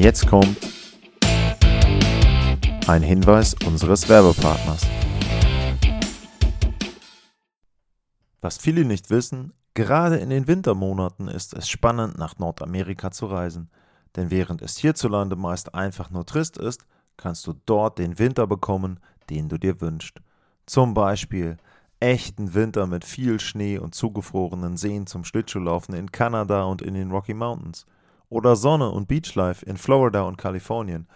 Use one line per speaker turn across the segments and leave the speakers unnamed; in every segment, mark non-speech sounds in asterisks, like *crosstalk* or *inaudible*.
Jetzt kommt ein Hinweis unseres Werbepartners. Was viele nicht wissen, gerade in den Wintermonaten ist es spannend, nach Nordamerika zu reisen. Denn während es hierzulande meist einfach nur trist ist, kannst du dort den Winter bekommen, den du dir wünschst. Zum Beispiel echten Winter mit viel Schnee und zugefrorenen Seen zum Schlittschuhlaufen in Kanada und in den Rocky Mountains. Oder Sonne und Beachlife in Florida und Kalifornien.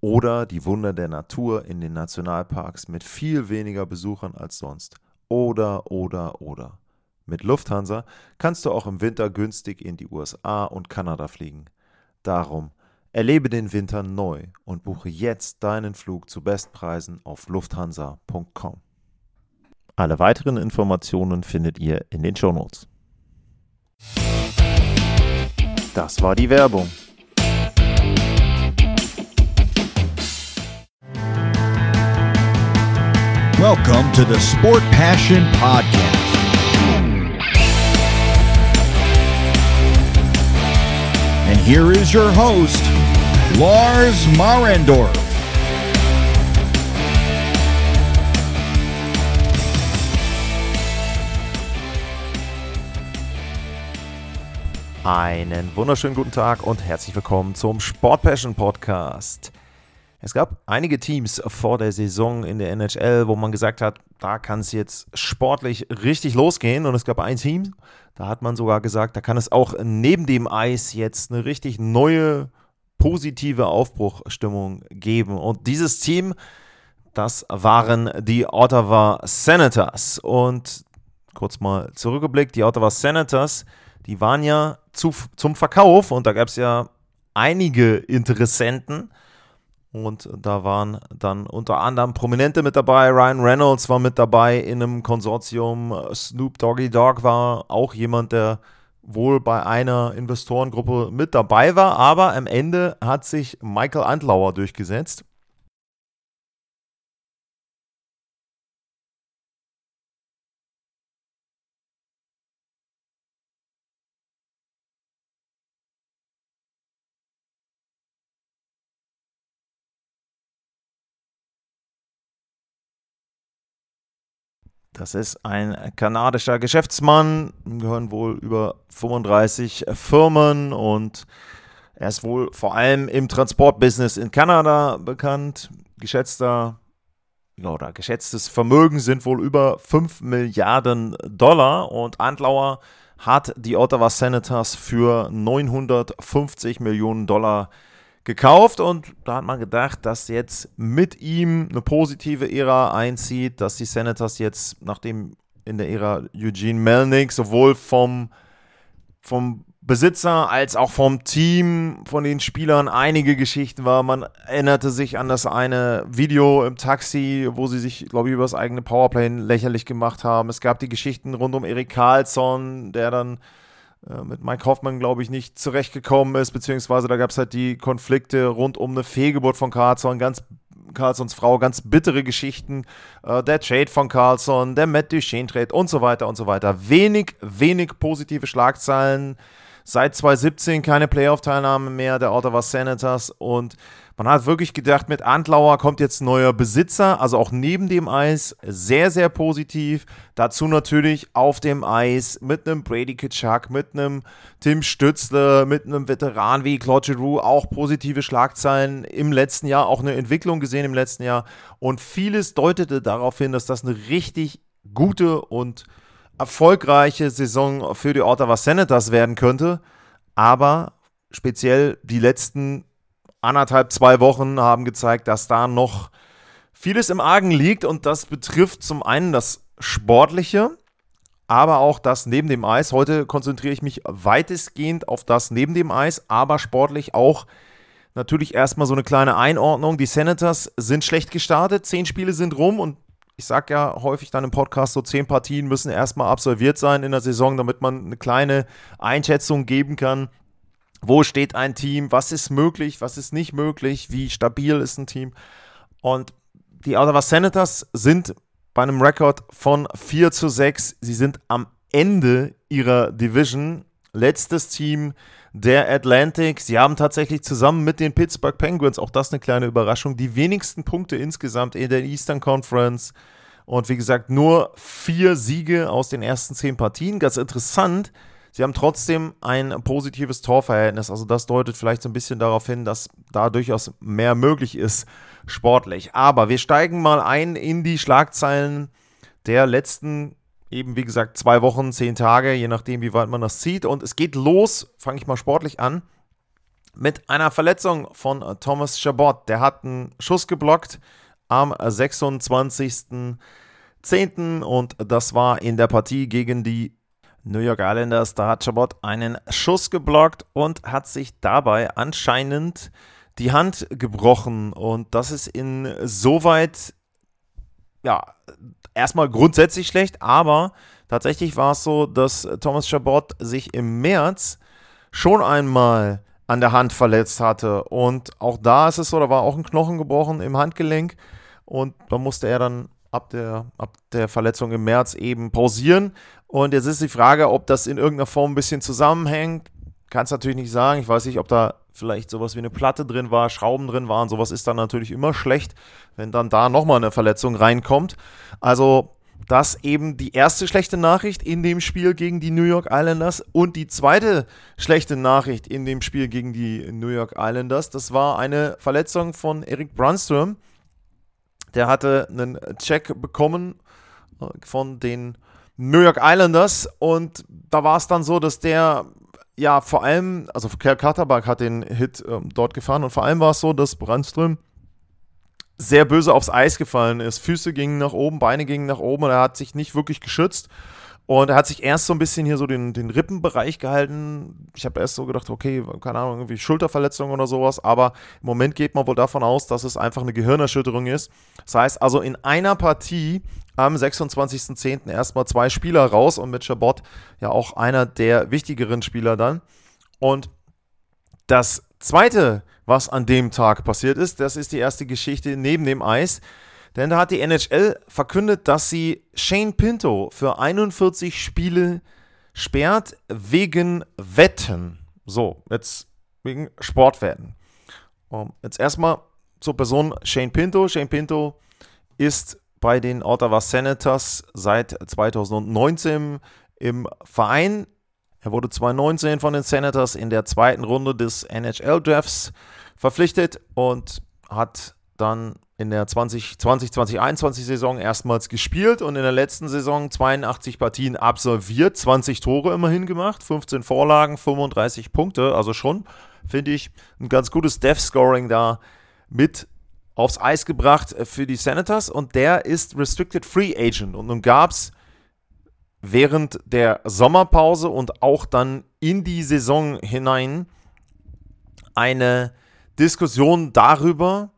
Oder die Wunder der Natur in den Nationalparks mit viel weniger Besuchern als sonst. Oder, oder, oder. Mit Lufthansa kannst du auch im Winter günstig in die USA und Kanada fliegen. Darum erlebe den Winter neu und buche jetzt deinen Flug zu Bestpreisen auf lufthansa.com. Alle weiteren Informationen findet ihr in den Shownotes. Das war die Werbung.
Welcome to the Sport Passion Podcast. And here is your host, Lars Marendorf.
Einen wunderschönen guten Tag und herzlich willkommen zum Sport Passion Podcast. Es gab einige Teams vor der Saison in der NHL, wo man gesagt hat, da kann es jetzt sportlich richtig losgehen. Und es gab ein Team, da hat man sogar gesagt, da kann es auch neben dem Eis jetzt eine richtig neue, positive Aufbruchstimmung geben. Und dieses Team, das waren die Ottawa Senators. Und kurz mal zurückgeblickt, die Ottawa Senators, die waren ja zu, zum Verkauf und da gab es ja einige Interessenten. Und da waren dann unter anderem Prominente mit dabei. Ryan Reynolds war mit dabei in einem Konsortium. Snoop Doggy Dogg war auch jemand, der wohl bei einer Investorengruppe mit dabei war. Aber am Ende hat sich Michael Antlauer durchgesetzt. Das ist ein kanadischer Geschäftsmann, gehören wohl über 35 Firmen und er ist wohl vor allem im Transportbusiness in Kanada bekannt. Geschätzter oder geschätztes Vermögen sind wohl über 5 Milliarden Dollar und Antlauer hat die Ottawa Senators für 950 Millionen Dollar gekauft und da hat man gedacht, dass jetzt mit ihm eine positive Ära einzieht, dass die Senators jetzt, nachdem in der Ära Eugene Melnick sowohl vom, vom Besitzer als auch vom Team, von den Spielern einige Geschichten war. Man erinnerte sich an das eine Video im Taxi, wo sie sich, glaube ich, über das eigene Powerplay lächerlich gemacht haben. Es gab die Geschichten rund um Erik Karlsson, der dann mit Mike Hoffmann, glaube ich, nicht zurechtgekommen ist, beziehungsweise da gab es halt die Konflikte rund um eine Fehlgeburt von Carlson, ganz Carlsons Frau, ganz bittere Geschichten, äh, der Trade von Carlson, der Matt Duchesne Trade und so weiter und so weiter. Wenig, wenig positive Schlagzeilen. Seit 2017 keine Playoff-Teilnahme mehr der Ottawa Senators und man hat wirklich gedacht, mit Antlauer kommt jetzt ein neuer Besitzer, also auch neben dem Eis, sehr, sehr positiv. Dazu natürlich auf dem Eis mit einem Brady Kitschak, mit einem Tim Stützle, mit einem Veteran wie Claude Giroux, auch positive Schlagzeilen im letzten Jahr, auch eine Entwicklung gesehen im letzten Jahr. Und vieles deutete darauf hin, dass das eine richtig gute und erfolgreiche Saison für die Ottawa Senators werden könnte. Aber speziell die letzten anderthalb, zwei Wochen haben gezeigt, dass da noch vieles im Argen liegt und das betrifft zum einen das Sportliche, aber auch das neben dem Eis. Heute konzentriere ich mich weitestgehend auf das neben dem Eis, aber sportlich auch natürlich erstmal so eine kleine Einordnung. Die Senators sind schlecht gestartet, zehn Spiele sind rum und ich sage ja häufig dann im Podcast, so zehn Partien müssen erstmal absolviert sein in der Saison, damit man eine kleine Einschätzung geben kann, wo steht ein Team, was ist möglich, was ist nicht möglich, wie stabil ist ein Team. Und die Ottawa Senators sind bei einem Rekord von 4 zu 6. Sie sind am Ende ihrer Division. Letztes Team der Atlantic. Sie haben tatsächlich zusammen mit den Pittsburgh Penguins, auch das eine kleine Überraschung, die wenigsten Punkte insgesamt in der Eastern Conference. Und wie gesagt, nur vier Siege aus den ersten zehn Partien. Ganz interessant. Sie haben trotzdem ein positives Torverhältnis. Also das deutet vielleicht so ein bisschen darauf hin, dass da durchaus mehr möglich ist sportlich. Aber wir steigen mal ein in die Schlagzeilen der letzten eben wie gesagt zwei Wochen, zehn Tage, je nachdem, wie weit man das zieht. Und es geht los, fange ich mal sportlich an, mit einer Verletzung von Thomas Chabot. Der hat einen Schuss geblockt am 26.10. und das war in der Partie gegen die New York Islanders. Da hat Chabot einen Schuss geblockt und hat sich dabei anscheinend die Hand gebrochen. Und das ist insoweit, ja, erstmal grundsätzlich schlecht, aber tatsächlich war es so, dass Thomas Chabot sich im März schon einmal an der Hand verletzt hatte. Und auch da ist es so, da war auch ein Knochen gebrochen im Handgelenk. Und da musste er dann ab der, ab der Verletzung im März eben pausieren. Und jetzt ist die Frage, ob das in irgendeiner Form ein bisschen zusammenhängt. Kann es natürlich nicht sagen. Ich weiß nicht, ob da vielleicht sowas wie eine Platte drin war, Schrauben drin waren. Sowas ist dann natürlich immer schlecht, wenn dann da nochmal eine Verletzung reinkommt. Also das eben die erste schlechte Nachricht in dem Spiel gegen die New York Islanders und die zweite schlechte Nachricht in dem Spiel gegen die New York Islanders. Das war eine Verletzung von Eric Brunström. Der hatte einen Check bekommen äh, von den New York Islanders und da war es dann so, dass der ja vor allem, also Kerl Katterbach hat den Hit ähm, dort gefahren und vor allem war es so, dass Brandström sehr böse aufs Eis gefallen ist. Füße gingen nach oben, Beine gingen nach oben und er hat sich nicht wirklich geschützt. Und er hat sich erst so ein bisschen hier so den, den Rippenbereich gehalten. Ich habe erst so gedacht, okay, keine Ahnung, irgendwie Schulterverletzung oder sowas. Aber im Moment geht man wohl davon aus, dass es einfach eine Gehirnerschütterung ist. Das heißt also, in einer Partie am 26.10. erstmal zwei Spieler raus und mit Chabot ja auch einer der wichtigeren Spieler dann. Und das zweite, was an dem Tag passiert ist, das ist die erste Geschichte neben dem Eis. Denn da hat die NHL verkündet, dass sie Shane Pinto für 41 Spiele sperrt wegen Wetten. So, jetzt wegen Sportwetten. Um, jetzt erstmal zur Person Shane Pinto. Shane Pinto ist bei den Ottawa Senators seit 2019 im Verein. Er wurde 2019 von den Senators in der zweiten Runde des NHL-Drafts verpflichtet und hat dann in der 2020-2021-Saison erstmals gespielt und in der letzten Saison 82 Partien absolviert, 20 Tore immerhin gemacht, 15 Vorlagen, 35 Punkte. Also schon, finde ich, ein ganz gutes Death-Scoring da mit aufs Eis gebracht für die Senators und der ist Restricted Free Agent. Und nun gab es während der Sommerpause und auch dann in die Saison hinein eine Diskussion darüber,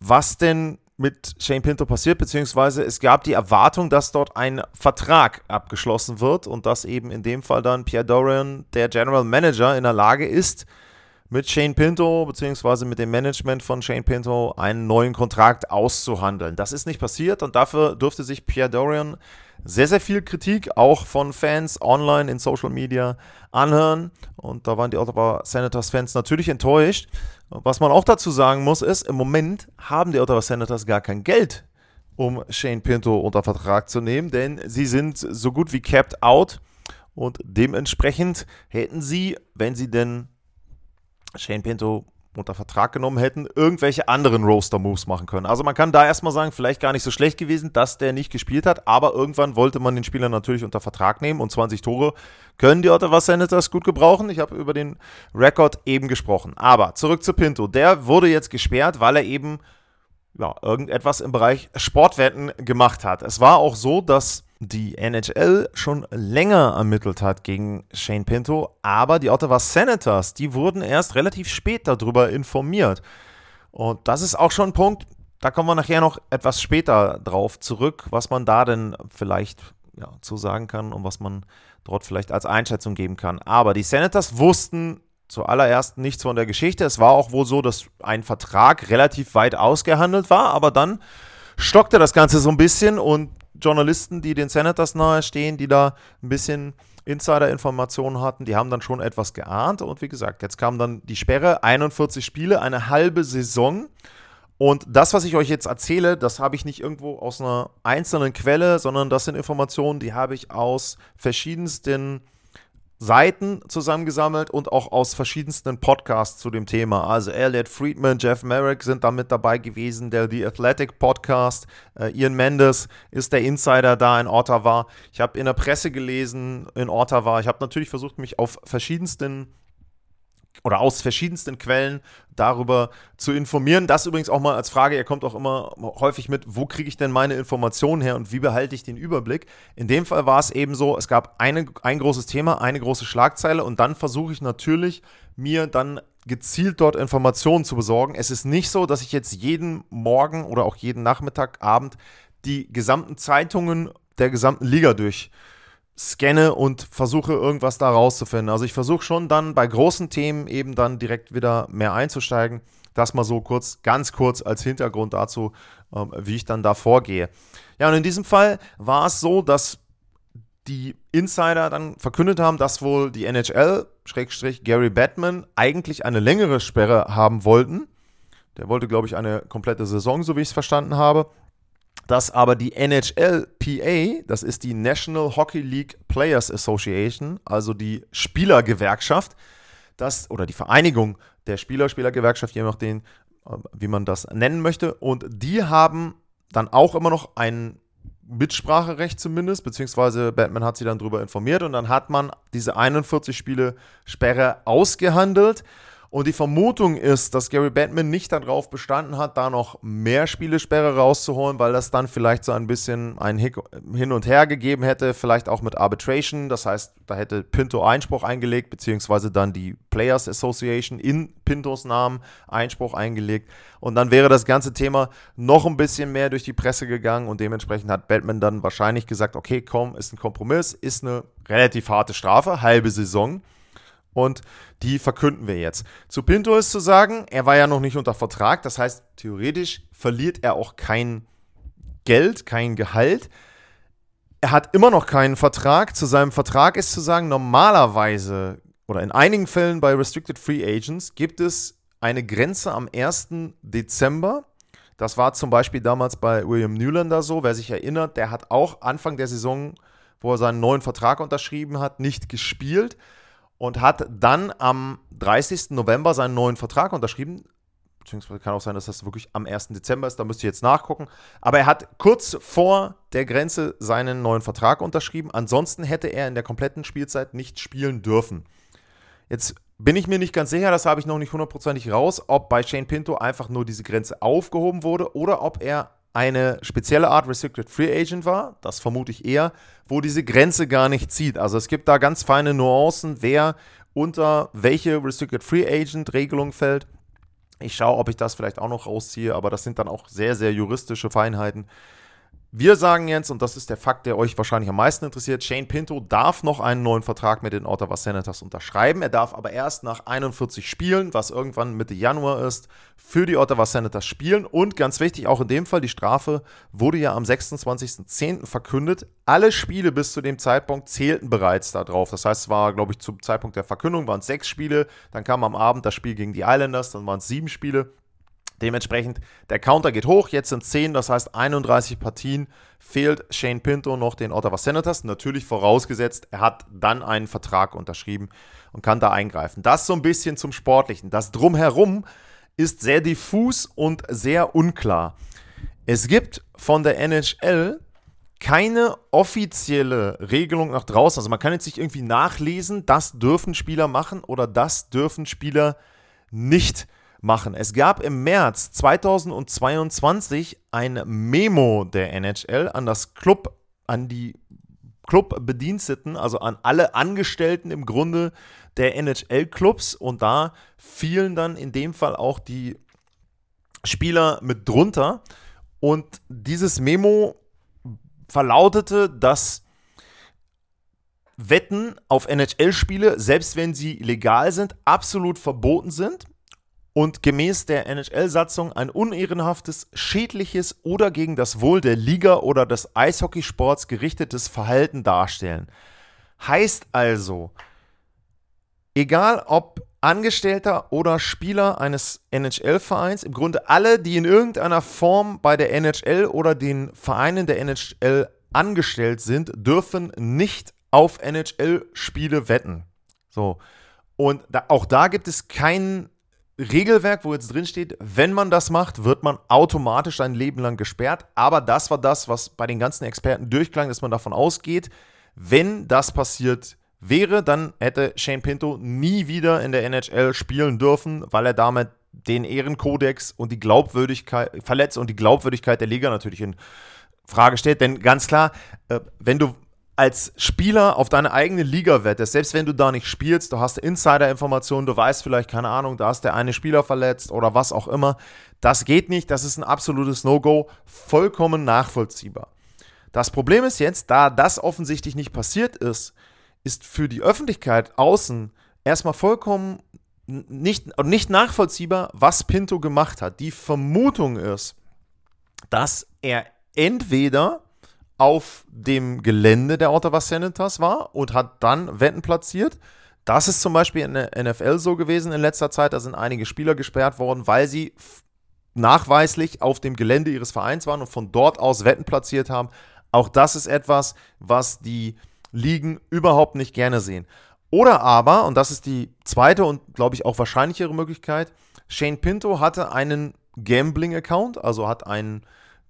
was denn mit Shane Pinto passiert, beziehungsweise es gab die Erwartung, dass dort ein Vertrag abgeschlossen wird und dass eben in dem Fall dann Pierre Dorian, der General Manager, in der Lage ist, mit Shane Pinto beziehungsweise mit dem Management von Shane Pinto einen neuen Kontrakt auszuhandeln. Das ist nicht passiert und dafür dürfte sich Pierre Dorian sehr, sehr viel Kritik auch von Fans online in Social Media anhören. Und da waren die Ottawa Senators Fans natürlich enttäuscht. Was man auch dazu sagen muss, ist, im Moment haben die Ottawa Senators gar kein Geld, um Shane Pinto unter Vertrag zu nehmen, denn sie sind so gut wie capped out. Und dementsprechend hätten sie, wenn sie denn Shane Pinto unter Vertrag genommen hätten, irgendwelche anderen Roaster-Moves machen können. Also man kann da erstmal sagen, vielleicht gar nicht so schlecht gewesen, dass der nicht gespielt hat, aber irgendwann wollte man den Spieler natürlich unter Vertrag nehmen und 20 Tore können die Ottawa Senators gut gebrauchen. Ich habe über den Rekord eben gesprochen. Aber zurück zu Pinto. Der wurde jetzt gesperrt, weil er eben ja, irgendetwas im Bereich Sportwetten gemacht hat. Es war auch so, dass die NHL schon länger ermittelt hat gegen Shane Pinto, aber die Ottawa Senators, die wurden erst relativ spät darüber informiert. Und das ist auch schon ein Punkt, da kommen wir nachher noch etwas später drauf zurück, was man da denn vielleicht ja, zu sagen kann und was man dort vielleicht als Einschätzung geben kann. Aber die Senators wussten zuallererst nichts von der Geschichte. Es war auch wohl so, dass ein Vertrag relativ weit ausgehandelt war, aber dann stockte das Ganze so ein bisschen und Journalisten, die den Senators nahestehen, die da ein bisschen Insider-Informationen hatten, die haben dann schon etwas geahnt. Und wie gesagt, jetzt kam dann die Sperre, 41 Spiele, eine halbe Saison. Und das, was ich euch jetzt erzähle, das habe ich nicht irgendwo aus einer einzelnen Quelle, sondern das sind Informationen, die habe ich aus verschiedensten Seiten zusammengesammelt und auch aus verschiedensten Podcasts zu dem Thema. Also Elliot Friedman, Jeff Merrick sind damit dabei gewesen, der The Athletic Podcast. Äh, Ian Mendes ist der Insider da in Ottawa. Ich habe in der Presse gelesen in Ottawa. Ich habe natürlich versucht, mich auf verschiedensten oder aus verschiedensten Quellen darüber zu informieren. Das übrigens auch mal als Frage, ihr kommt auch immer häufig mit, wo kriege ich denn meine Informationen her und wie behalte ich den Überblick? In dem Fall war es eben so, es gab eine, ein großes Thema, eine große Schlagzeile und dann versuche ich natürlich, mir dann gezielt dort Informationen zu besorgen. Es ist nicht so, dass ich jetzt jeden Morgen oder auch jeden Nachmittag, Abend die gesamten Zeitungen der gesamten Liga durch scanne und versuche irgendwas da rauszufinden. Also ich versuche schon dann bei großen Themen eben dann direkt wieder mehr einzusteigen. Das mal so kurz, ganz kurz als Hintergrund dazu, ähm, wie ich dann da vorgehe. Ja, und in diesem Fall war es so, dass die Insider dann verkündet haben, dass wohl die NHL, Schrägstrich Gary Batman, eigentlich eine längere Sperre haben wollten. Der wollte, glaube ich, eine komplette Saison, so wie ich es verstanden habe dass aber die NHLPA, das ist die National Hockey League Players Association, also die Spielergewerkschaft, das, oder die Vereinigung der Spieler, Spielergewerkschaft, je nachdem, ähm, wie man das nennen möchte, und die haben dann auch immer noch ein Mitspracherecht zumindest, beziehungsweise Batman hat sie dann darüber informiert und dann hat man diese 41 Spiele Sperre ausgehandelt und die Vermutung ist, dass Gary Batman nicht darauf bestanden hat, da noch mehr Spielesperre rauszuholen, weil das dann vielleicht so ein bisschen ein Hin und Her gegeben hätte, vielleicht auch mit Arbitration. Das heißt, da hätte Pinto Einspruch eingelegt, beziehungsweise dann die Players Association in Pintos Namen Einspruch eingelegt. Und dann wäre das ganze Thema noch ein bisschen mehr durch die Presse gegangen und dementsprechend hat Batman dann wahrscheinlich gesagt, okay, komm, ist ein Kompromiss, ist eine relativ harte Strafe, halbe Saison und die verkünden wir jetzt. Zu Pinto ist zu sagen, er war ja noch nicht unter Vertrag, das heißt, theoretisch verliert er auch kein Geld, kein Gehalt. Er hat immer noch keinen Vertrag. Zu seinem Vertrag ist zu sagen, normalerweise oder in einigen Fällen bei Restricted Free Agents gibt es eine Grenze am 1. Dezember. Das war zum Beispiel damals bei William Newlander so. Wer sich erinnert, der hat auch Anfang der Saison, wo er seinen neuen Vertrag unterschrieben hat, nicht gespielt und hat dann am 30. November seinen neuen Vertrag unterschrieben. Beziehungsweise kann auch sein, dass das wirklich am 1. Dezember ist, da müsst ihr jetzt nachgucken. Aber er hat kurz vor der Grenze seinen neuen Vertrag unterschrieben. Ansonsten hätte er in der kompletten Spielzeit nicht spielen dürfen. Jetzt bin ich mir nicht ganz sicher, das habe ich noch nicht hundertprozentig raus, ob bei Shane Pinto einfach nur diese Grenze aufgehoben wurde oder ob er eine spezielle Art Restricted Free Agent war, das vermute ich eher, wo diese Grenze gar nicht zieht. Also es gibt da ganz feine Nuancen, wer unter welche Restricted Free Agent Regelung fällt. Ich schaue, ob ich das vielleicht auch noch rausziehe, aber das sind dann auch sehr, sehr juristische Feinheiten. Wir sagen jetzt, und das ist der Fakt, der euch wahrscheinlich am meisten interessiert, Shane Pinto darf noch einen neuen Vertrag mit den Ottawa Senators unterschreiben. Er darf aber erst nach 41 Spielen, was irgendwann Mitte Januar ist, für die Ottawa Senators spielen. Und ganz wichtig, auch in dem Fall, die Strafe wurde ja am 26.10. verkündet. Alle Spiele bis zu dem Zeitpunkt zählten bereits darauf. Das heißt, es war, glaube ich, zum Zeitpunkt der Verkündung waren es sechs Spiele. Dann kam am Abend das Spiel gegen die Islanders, dann waren es sieben Spiele. Dementsprechend, der Counter geht hoch, jetzt sind 10, das heißt 31 Partien. Fehlt Shane Pinto noch den Ottawa Senators. Natürlich vorausgesetzt, er hat dann einen Vertrag unterschrieben und kann da eingreifen. Das so ein bisschen zum Sportlichen. Das Drumherum ist sehr diffus und sehr unklar. Es gibt von der NHL keine offizielle Regelung nach draußen. Also man kann jetzt nicht irgendwie nachlesen, das dürfen Spieler machen oder das dürfen Spieler nicht machen machen. Es gab im März 2022 ein Memo der NHL an das Club, an die Clubbediensteten, also an alle Angestellten im Grunde der NHL-Clubs und da fielen dann in dem Fall auch die Spieler mit drunter. Und dieses Memo verlautete, dass Wetten auf NHL-Spiele, selbst wenn sie legal sind, absolut verboten sind und gemäß der NHL-Satzung ein unehrenhaftes, schädliches oder gegen das Wohl der Liga oder des Eishockeysports gerichtetes Verhalten darstellen. Heißt also, egal ob Angestellter oder Spieler eines NHL-Vereins, im Grunde alle, die in irgendeiner Form bei der NHL oder den Vereinen der NHL angestellt sind, dürfen nicht auf NHL-Spiele wetten. So. Und da, auch da gibt es kein Regelwerk, wo jetzt drin steht, wenn man das macht, wird man automatisch ein Leben lang gesperrt. Aber das war das, was bei den ganzen Experten durchklang, dass man davon ausgeht, wenn das passiert wäre, dann hätte Shane Pinto nie wieder in der NHL spielen dürfen, weil er damit den Ehrenkodex und die Glaubwürdigkeit verletzt und die Glaubwürdigkeit der Liga natürlich in Frage stellt. Denn ganz klar, äh, wenn du als Spieler auf deine eigene Liga wettest, selbst wenn du da nicht spielst, du hast Insider-Informationen, du weißt vielleicht, keine Ahnung, da ist der eine Spieler verletzt oder was auch immer, das geht nicht, das ist ein absolutes No-Go, vollkommen nachvollziehbar. Das Problem ist jetzt, da das offensichtlich nicht passiert ist, ist für die Öffentlichkeit außen erstmal vollkommen nicht, nicht nachvollziehbar, was Pinto gemacht hat. Die Vermutung ist, dass er entweder auf dem Gelände der Ottawa Senators war und hat dann Wetten platziert. Das ist zum Beispiel in der NFL so gewesen in letzter Zeit. Da sind einige Spieler gesperrt worden, weil sie nachweislich auf dem Gelände ihres Vereins waren und von dort aus Wetten platziert haben. Auch das ist etwas, was die Ligen überhaupt nicht gerne sehen. Oder aber, und das ist die zweite und glaube ich auch wahrscheinlichere Möglichkeit, Shane Pinto hatte einen Gambling-Account, also hat ein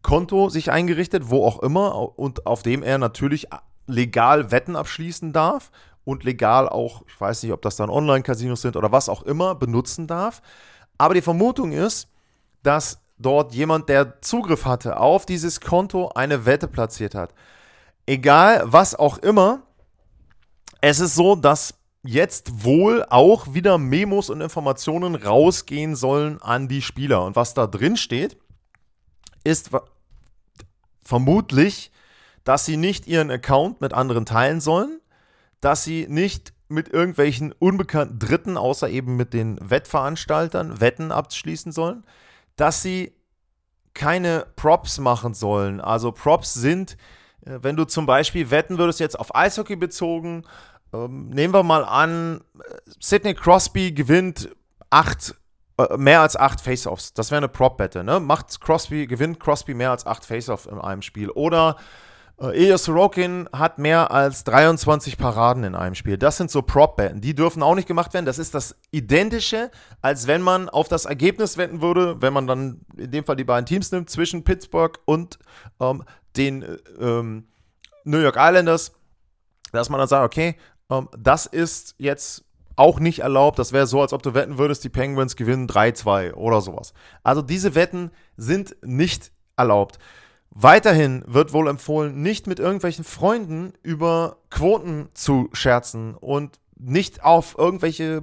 Konto sich eingerichtet, wo auch immer, und auf dem er natürlich legal Wetten abschließen darf und legal auch, ich weiß nicht, ob das dann Online-Casinos sind oder was auch immer, benutzen darf. Aber die Vermutung ist, dass dort jemand, der Zugriff hatte auf dieses Konto, eine Wette platziert hat egal was auch immer, es ist so, dass jetzt wohl auch wieder Memos und Informationen rausgehen sollen an die Spieler. Und was da drin steht, ist vermutlich, dass sie nicht ihren Account mit anderen teilen sollen, dass sie nicht mit irgendwelchen unbekannten Dritten, außer eben mit den Wettveranstaltern, Wetten abschließen sollen, dass sie keine Props machen sollen. Also Props sind äh, wenn du zum Beispiel wetten würdest, jetzt auf Eishockey bezogen, ähm, nehmen wir mal an, Sidney Crosby gewinnt acht, äh, mehr als acht Face-Offs. Das wäre eine Prop-Wette, ne? Macht Crosby, gewinnt Crosby mehr als acht Face-Offs in einem Spiel. Oder äh, Ilya Sorokin hat mehr als 23 Paraden in einem Spiel. Das sind so Prop-Betten. Die dürfen auch nicht gemacht werden. Das ist das Identische, als wenn man auf das Ergebnis wetten würde, wenn man dann in dem Fall die beiden Teams nimmt, zwischen Pittsburgh und ähm, den äh, ähm, New York Islanders, dass man dann sagt, okay, ähm, das ist jetzt auch nicht erlaubt. Das wäre so, als ob du wetten würdest, die Penguins gewinnen 3-2 oder sowas. Also diese Wetten sind nicht erlaubt. Weiterhin wird wohl empfohlen, nicht mit irgendwelchen Freunden über Quoten zu scherzen und nicht auf irgendwelche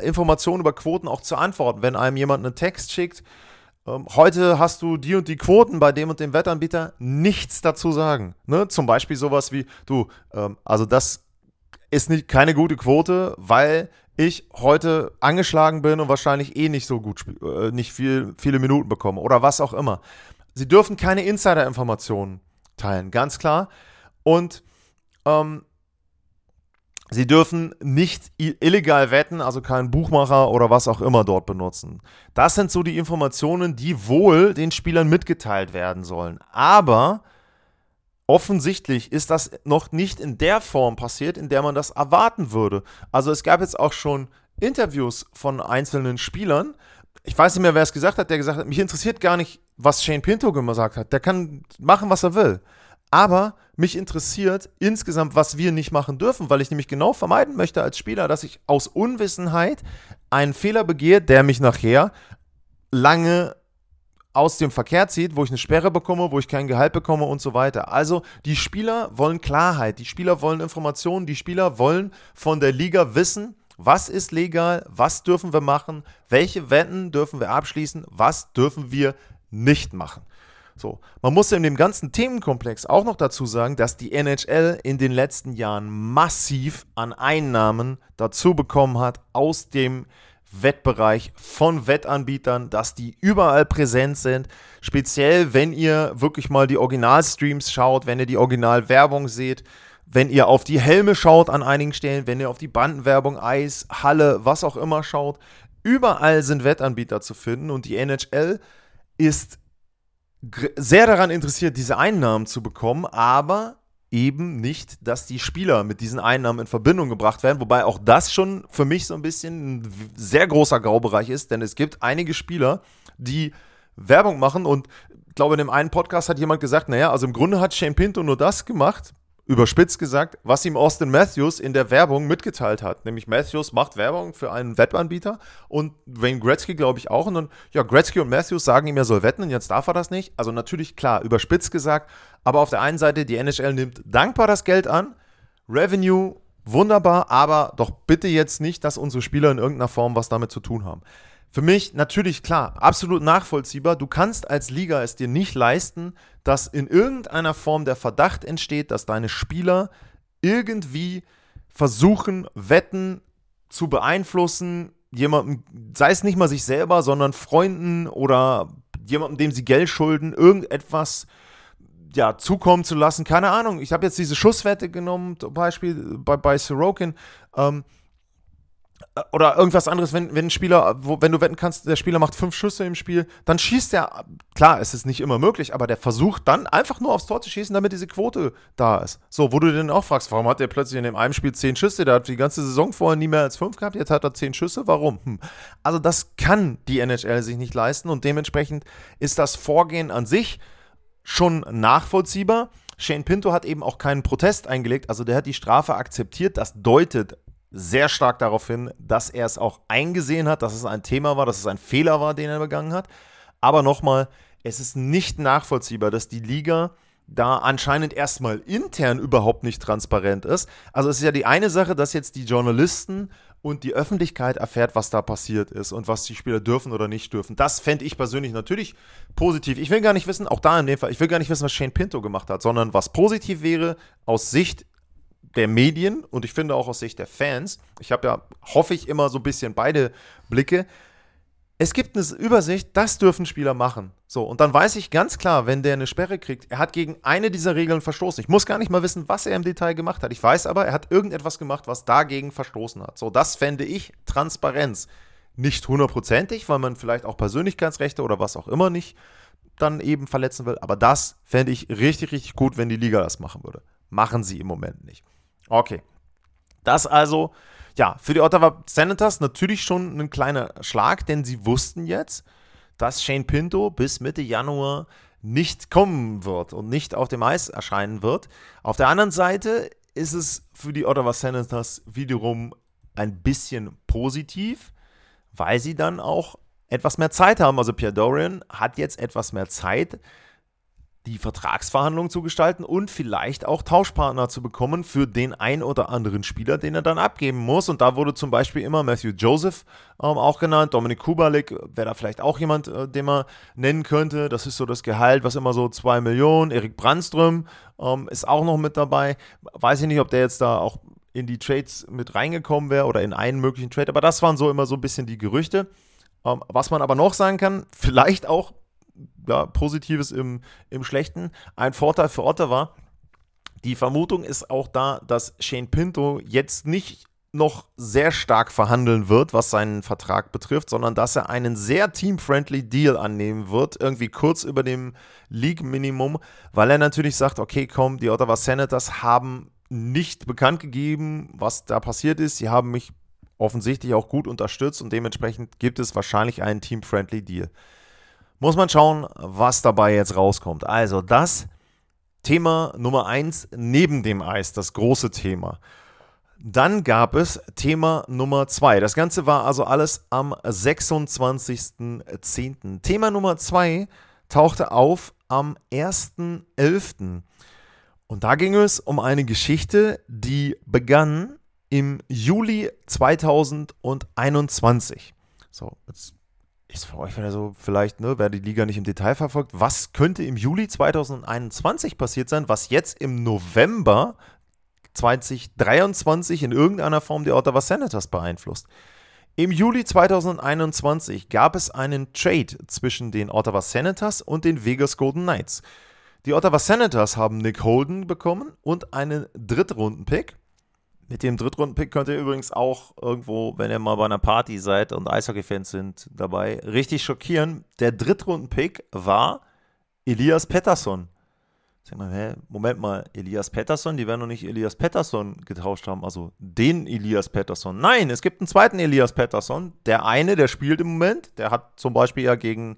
Informationen über Quoten auch zu antworten. Wenn einem jemand einen Text schickt, ähm, heute hast du die und die Quoten bei dem und dem Wettanbieter, nichts dazu sagen. Ne? Zum Beispiel sowas wie, du, ähm, also das ist nicht, keine gute Quote, weil ich heute angeschlagen bin und wahrscheinlich eh nicht so gut, äh, nicht viel, viele Minuten bekomme oder was auch immer. Sie dürfen keine Insider-Informationen teilen, ganz klar. Und ähm, Sie dürfen nicht illegal wetten, also keinen Buchmacher oder was auch immer dort benutzen. Das sind so die Informationen, die wohl den Spielern mitgeteilt werden sollen. Aber offensichtlich ist das noch nicht in der Form passiert, in der man das erwarten würde. Also es gab jetzt auch schon Interviews von einzelnen Spielern. Ich weiß nicht mehr, wer es gesagt hat, der gesagt hat, mich interessiert gar nicht, was Shane Pinto gesagt hat. Der kann machen, was er will. Aber mich interessiert insgesamt, was wir nicht machen dürfen, weil ich nämlich genau vermeiden möchte als Spieler, dass ich aus Unwissenheit einen Fehler begehe, der mich nachher lange aus dem Verkehr zieht, wo ich eine Sperre bekomme, wo ich kein Gehalt bekomme und so weiter. Also die Spieler wollen Klarheit, die Spieler wollen Informationen, die Spieler wollen von der Liga wissen, was ist legal, was dürfen wir machen, welche Wetten dürfen wir abschließen, was dürfen wir nicht machen. So, man muss in dem ganzen Themenkomplex auch noch dazu sagen, dass die NHL in den letzten Jahren massiv an Einnahmen dazu bekommen hat aus dem Wettbereich von Wettanbietern, dass die überall präsent sind. Speziell, wenn ihr wirklich mal die Originalstreams schaut, wenn ihr die Originalwerbung seht. wenn ihr auf die Helme schaut an einigen Stellen, wenn ihr auf die Bandenwerbung, Eis, Halle, was auch immer schaut, überall sind Wettanbieter zu finden und die NHL ist sehr daran interessiert, diese Einnahmen zu bekommen, aber eben nicht, dass die Spieler mit diesen Einnahmen in Verbindung gebracht werden, wobei auch das schon für mich so ein bisschen ein sehr großer Graubereich ist, denn es gibt einige Spieler, die Werbung machen und ich glaube, in dem einen Podcast hat jemand gesagt, naja, also im Grunde hat Shane Pinto nur das gemacht, überspitzt gesagt, was ihm Austin Matthews in der Werbung mitgeteilt hat. Nämlich Matthews macht Werbung für einen Wettanbieter und Wayne Gretzky, glaube ich, auch. Und dann, ja, Gretzky und Matthews sagen ihm, er soll wetten und jetzt darf er das nicht. Also natürlich, klar, überspitzt gesagt. Aber auf der einen Seite, die NHL nimmt dankbar das Geld an. Revenue, wunderbar, aber doch bitte jetzt nicht, dass unsere Spieler in irgendeiner Form was damit zu tun haben. Für mich natürlich klar, absolut nachvollziehbar. Du kannst als Liga es dir nicht leisten, dass in irgendeiner Form der Verdacht entsteht, dass deine Spieler irgendwie versuchen, Wetten zu beeinflussen, jemandem, sei es nicht mal sich selber, sondern Freunden oder jemandem, dem sie Geld schulden, irgendetwas ja, zukommen zu lassen. Keine Ahnung. Ich habe jetzt diese Schusswette genommen, zum Beispiel bei, bei Sorokin. Ähm, oder irgendwas anderes, wenn, wenn ein Spieler, wo, wenn du wetten kannst, der Spieler macht fünf Schüsse im Spiel, dann schießt er, klar, es ist nicht immer möglich, aber der versucht dann einfach nur aufs Tor zu schießen, damit diese Quote da ist. So, wo du dann auch fragst, warum hat der plötzlich in dem einen Spiel zehn Schüsse? Der hat die ganze Saison vorher nie mehr als fünf gehabt, jetzt hat er zehn Schüsse, warum? Hm. Also, das kann die NHL sich nicht leisten und dementsprechend ist das Vorgehen an sich schon nachvollziehbar. Shane Pinto hat eben auch keinen Protest eingelegt, also der hat die Strafe akzeptiert. Das deutet sehr stark darauf hin, dass er es auch eingesehen hat, dass es ein Thema war, dass es ein Fehler war, den er begangen hat. Aber nochmal, es ist nicht nachvollziehbar, dass die Liga da anscheinend erstmal intern überhaupt nicht transparent ist. Also es ist ja die eine Sache, dass jetzt die Journalisten und die Öffentlichkeit erfährt, was da passiert ist und was die Spieler dürfen oder nicht dürfen. Das fände ich persönlich natürlich positiv. Ich will gar nicht wissen, auch da in dem Fall, ich will gar nicht wissen, was Shane Pinto gemacht hat, sondern was positiv wäre aus Sicht der Medien und ich finde auch aus Sicht der Fans, ich habe ja, hoffe ich, immer so ein bisschen beide Blicke. Es gibt eine Übersicht, das dürfen Spieler machen. So, und dann weiß ich ganz klar, wenn der eine Sperre kriegt, er hat gegen eine dieser Regeln verstoßen. Ich muss gar nicht mal wissen, was er im Detail gemacht hat. Ich weiß aber, er hat irgendetwas gemacht, was dagegen verstoßen hat. So, das fände ich Transparenz. Nicht hundertprozentig, weil man vielleicht auch Persönlichkeitsrechte oder was auch immer nicht dann eben verletzen will. Aber das fände ich richtig, richtig gut, wenn die Liga das machen würde. Machen sie im Moment nicht. Okay. Das also, ja, für die Ottawa Senators natürlich schon ein kleiner Schlag, denn sie wussten jetzt, dass Shane Pinto bis Mitte Januar nicht kommen wird und nicht auf dem Eis erscheinen wird. Auf der anderen Seite ist es für die Ottawa Senators wiederum ein bisschen positiv, weil sie dann auch etwas mehr Zeit haben. Also Pierre Dorian hat jetzt etwas mehr Zeit, die Vertragsverhandlungen zu gestalten und vielleicht auch Tauschpartner zu bekommen für den ein oder anderen Spieler, den er dann abgeben muss. Und da wurde zum Beispiel immer Matthew Joseph ähm, auch genannt, Dominik Kubalik wäre da vielleicht auch jemand, äh, den man nennen könnte. Das ist so das Gehalt, was immer so 2 Millionen. Erik Brandström ähm, ist auch noch mit dabei. Weiß ich nicht, ob der jetzt da auch in die Trades mit reingekommen wäre oder in einen möglichen Trade, aber das waren so immer so ein bisschen die Gerüchte. Ähm, was man aber noch sagen kann, vielleicht auch ja, Positives im, im Schlechten. Ein Vorteil für Ottawa. Die Vermutung ist auch da, dass Shane Pinto jetzt nicht noch sehr stark verhandeln wird, was seinen Vertrag betrifft, sondern dass er einen sehr team-friendly Deal annehmen wird, irgendwie kurz über dem League-Minimum, weil er natürlich sagt, okay, komm, die Ottawa Senators haben nicht bekannt gegeben, was da passiert ist. Sie haben mich offensichtlich auch gut unterstützt und dementsprechend gibt es wahrscheinlich einen team-friendly Deal muss man schauen, was dabei jetzt rauskommt. Also das Thema Nummer eins neben dem Eis, das große Thema. Dann gab es Thema Nummer zwei. Das Ganze war also alles am 26.10. Thema Nummer zwei tauchte auf am 1.11. Und da ging es um eine Geschichte, die begann im Juli 2021. So, jetzt ist für euch wieder so, vielleicht, ne, wer die Liga nicht im Detail verfolgt, was könnte im Juli 2021 passiert sein, was jetzt im November 2023 in irgendeiner Form die Ottawa Senators beeinflusst? Im Juli 2021 gab es einen Trade zwischen den Ottawa Senators und den Vegas Golden Knights. Die Ottawa Senators haben Nick Holden bekommen und einen Drittrunden-Pick. Mit dem Drittrunden-Pick könnt ihr übrigens auch irgendwo, wenn ihr mal bei einer Party seid und Eishockey-Fans sind, dabei richtig schockieren. Der Drittrunden-Pick war Elias Pettersson. Sag mal, hä, Moment mal, Elias Pettersson, die werden noch nicht Elias Pettersson getauscht haben, also den Elias Pettersson. Nein, es gibt einen zweiten Elias Pettersson. Der eine, der spielt im Moment, der hat zum Beispiel ja gegen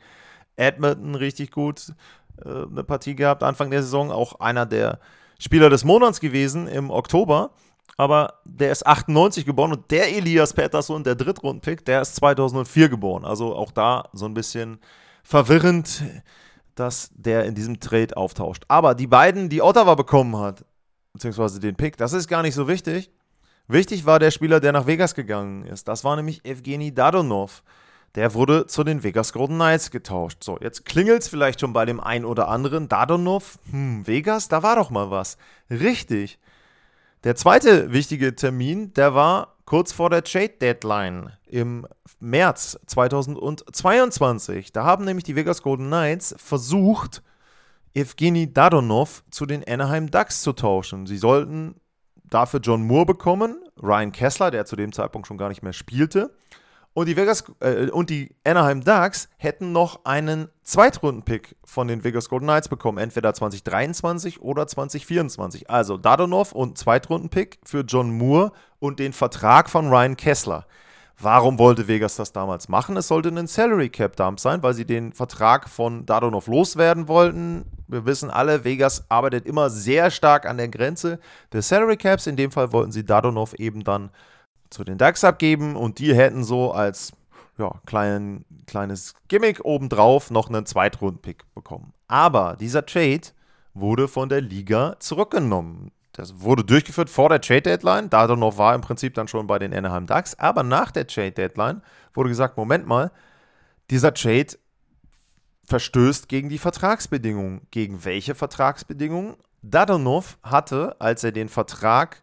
Edmonton richtig gut äh, eine Partie gehabt, Anfang der Saison, auch einer der Spieler des Monats gewesen im Oktober. Aber der ist 98 geboren und der Elias Pettersson, der Drittrundenpick, der ist 2004 geboren. Also auch da so ein bisschen verwirrend dass der in diesem Trade auftaucht. Aber die beiden, die Ottawa bekommen hat, beziehungsweise den Pick, das ist gar nicht so wichtig. Wichtig war der Spieler, der nach Vegas gegangen ist. Das war nämlich Evgeny Dadonov. Der wurde zu den Vegas Golden Knights getauscht. So, jetzt klingelt es vielleicht schon bei dem einen oder anderen. Dadonov, hm, Vegas, da war doch mal was. Richtig. Der zweite wichtige Termin, der war kurz vor der Trade Deadline im März 2022. Da haben nämlich die Vegas Golden Knights versucht, Evgeny Dadonov zu den Anaheim Ducks zu tauschen. Sie sollten dafür John Moore bekommen, Ryan Kessler, der zu dem Zeitpunkt schon gar nicht mehr spielte, und die, Vegas, äh, und die Anaheim Ducks hätten noch einen Zweitrunden-Pick von den Vegas Golden Knights bekommen, entweder 2023 oder 2024. Also Dadonov und Zweitrunden-Pick für John Moore und den Vertrag von Ryan Kessler. Warum wollte Vegas das damals machen? Es sollte ein Salary Cap Dump sein, weil sie den Vertrag von Dadonov loswerden wollten. Wir wissen alle, Vegas arbeitet immer sehr stark an der Grenze des Salary Caps. In dem Fall wollten sie Dadonov eben dann zu den Ducks abgeben und die hätten so als ja, klein, kleines Gimmick obendrauf noch einen Zweitrunden-Pick bekommen. Aber dieser Trade wurde von der Liga zurückgenommen. Das wurde durchgeführt vor der Trade-Deadline. Dadonov war im Prinzip dann schon bei den Anaheim Ducks. Aber nach der Trade-Deadline wurde gesagt: Moment mal, dieser Trade verstößt gegen die Vertragsbedingungen. Gegen welche Vertragsbedingungen? Dadonov hatte, als er den Vertrag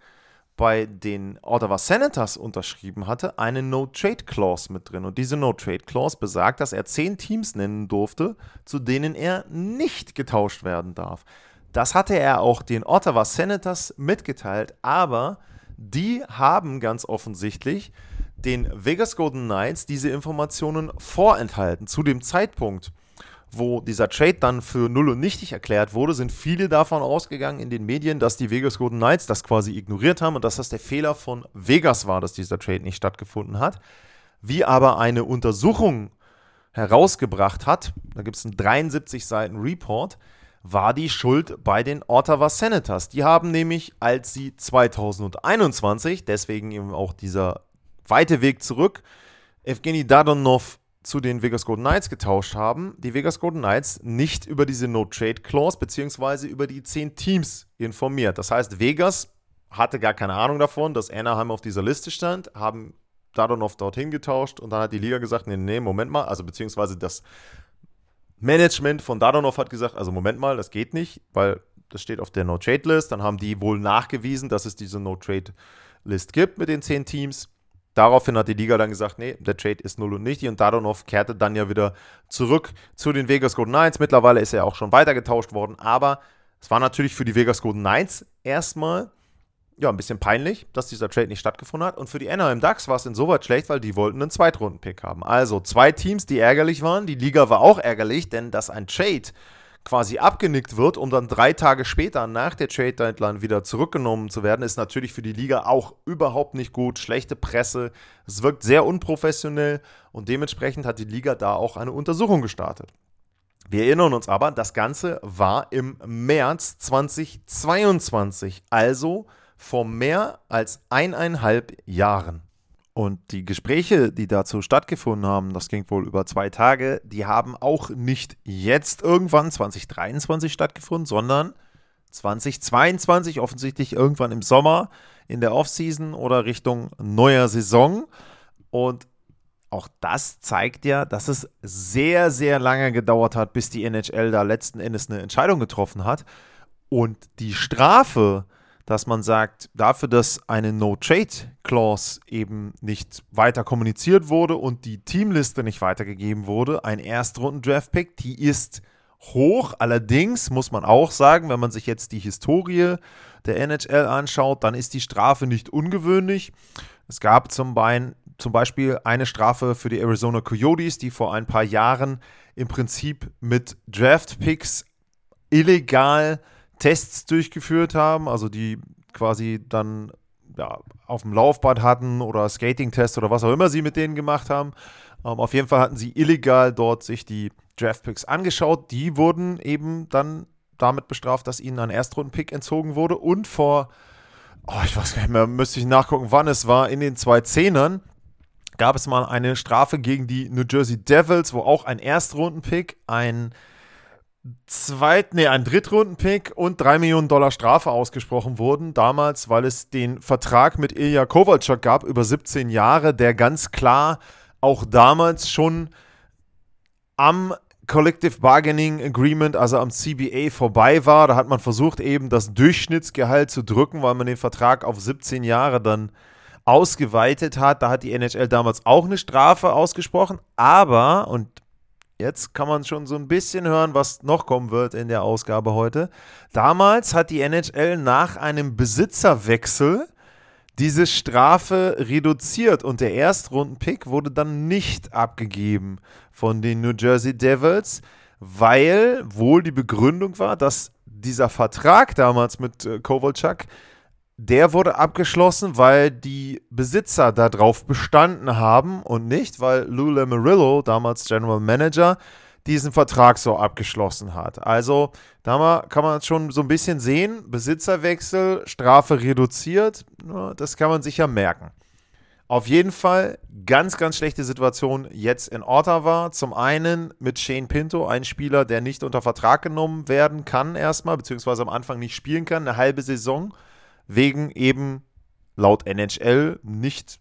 bei den Ottawa Senators unterschrieben hatte, eine No-Trade-Clause mit drin. Und diese No-Trade-Clause besagt, dass er zehn Teams nennen durfte, zu denen er nicht getauscht werden darf. Das hatte er auch den Ottawa Senators mitgeteilt, aber die haben ganz offensichtlich den Vegas Golden Knights diese Informationen vorenthalten zu dem Zeitpunkt wo dieser Trade dann für null und nichtig erklärt wurde, sind viele davon ausgegangen in den Medien, dass die Vegas Golden Knights das quasi ignoriert haben und dass das der Fehler von Vegas war, dass dieser Trade nicht stattgefunden hat. Wie aber eine Untersuchung herausgebracht hat, da gibt es einen 73 Seiten Report, war die Schuld bei den Ottawa Senators. Die haben nämlich, als sie 2021, deswegen eben auch dieser weite Weg zurück, Evgeny Dadonov zu den Vegas Golden Knights getauscht haben, die Vegas Golden Knights nicht über diese No-Trade-Clause beziehungsweise über die zehn Teams informiert. Das heißt, Vegas hatte gar keine Ahnung davon, dass Anaheim auf dieser Liste stand, haben Dadonov dorthin getauscht und dann hat die Liga gesagt, nee, nee, Moment mal, also beziehungsweise das Management von Dadonov hat gesagt, also Moment mal, das geht nicht, weil das steht auf der No-Trade-List. Dann haben die wohl nachgewiesen, dass es diese No-Trade-List gibt mit den zehn Teams. Daraufhin hat die Liga dann gesagt, nee, der Trade ist null und nichtig und Dadonov kehrte dann ja wieder zurück zu den Vegas Golden Knights. Mittlerweile ist er auch schon weitergetauscht worden, aber es war natürlich für die Vegas Golden Knights erstmal ja, ein bisschen peinlich, dass dieser Trade nicht stattgefunden hat. Und für die Anaheim Ducks war es insoweit schlecht, weil die wollten einen Zweitrunden-Pick haben. Also zwei Teams, die ärgerlich waren. Die Liga war auch ärgerlich, denn dass ein Trade quasi abgenickt wird, um dann drei Tage später nach der Trade Deadline wieder zurückgenommen zu werden, ist natürlich für die Liga auch überhaupt nicht gut. Schlechte Presse, es wirkt sehr unprofessionell und dementsprechend hat die Liga da auch eine Untersuchung gestartet. Wir erinnern uns aber, das Ganze war im März 2022, also vor mehr als eineinhalb Jahren. Und die Gespräche, die dazu stattgefunden haben, das ging wohl über zwei Tage, die haben auch nicht jetzt irgendwann 2023 stattgefunden, sondern 2022 offensichtlich irgendwann im Sommer in der Offseason oder Richtung neuer Saison. Und auch das zeigt ja, dass es sehr, sehr lange gedauert hat, bis die NHL da letzten Endes eine Entscheidung getroffen hat. Und die Strafe, dass man sagt, dafür, dass eine No-Trade-Clause eben nicht weiter kommuniziert wurde und die Teamliste nicht weitergegeben wurde, ein Erstrunden-Draft-Pick, die ist hoch. Allerdings muss man auch sagen, wenn man sich jetzt die Historie der NHL anschaut, dann ist die Strafe nicht ungewöhnlich. Es gab zum, Bein, zum Beispiel eine Strafe für die Arizona Coyotes, die vor ein paar Jahren im Prinzip mit Draft-Picks illegal Tests durchgeführt haben, also die quasi dann ja, auf dem Laufband hatten oder Skating-Test oder was auch immer sie mit denen gemacht haben. Ähm, auf jeden Fall hatten sie illegal dort sich die Draft-Picks angeschaut. Die wurden eben dann damit bestraft, dass ihnen ein Erstrunden-Pick entzogen wurde und vor, oh, ich weiß gar nicht mehr, müsste ich nachgucken, wann es war, in den zwei Zehnern gab es mal eine Strafe gegen die New Jersey Devils, wo auch ein Erstrunden-Pick, ein Zweit, nee, ein Drittrunden-Pick und 3 Millionen Dollar Strafe ausgesprochen wurden. Damals, weil es den Vertrag mit Ilya Kovalchuk gab über 17 Jahre, der ganz klar auch damals schon am Collective Bargaining Agreement, also am CBA vorbei war. Da hat man versucht, eben das Durchschnittsgehalt zu drücken, weil man den Vertrag auf 17 Jahre dann ausgeweitet hat. Da hat die NHL damals auch eine Strafe ausgesprochen. Aber, und jetzt kann man schon so ein bisschen hören, was noch kommen wird in der Ausgabe heute. Damals hat die NHL nach einem Besitzerwechsel diese Strafe reduziert und der Erstrunden-Pick wurde dann nicht abgegeben von den New Jersey Devils, weil wohl die Begründung war, dass dieser Vertrag damals mit äh, Kovalchuk, der wurde abgeschlossen, weil die Besitzer darauf bestanden haben und nicht, weil Lou Lamarillo, damals General Manager, diesen Vertrag so abgeschlossen hat. Also da kann man schon so ein bisschen sehen, Besitzerwechsel, Strafe reduziert, das kann man sich ja merken. Auf jeden Fall ganz, ganz schlechte Situation jetzt in Ottawa. Zum einen mit Shane Pinto, ein Spieler, der nicht unter Vertrag genommen werden kann erstmal, beziehungsweise am Anfang nicht spielen kann, eine halbe Saison, wegen eben laut NHL nicht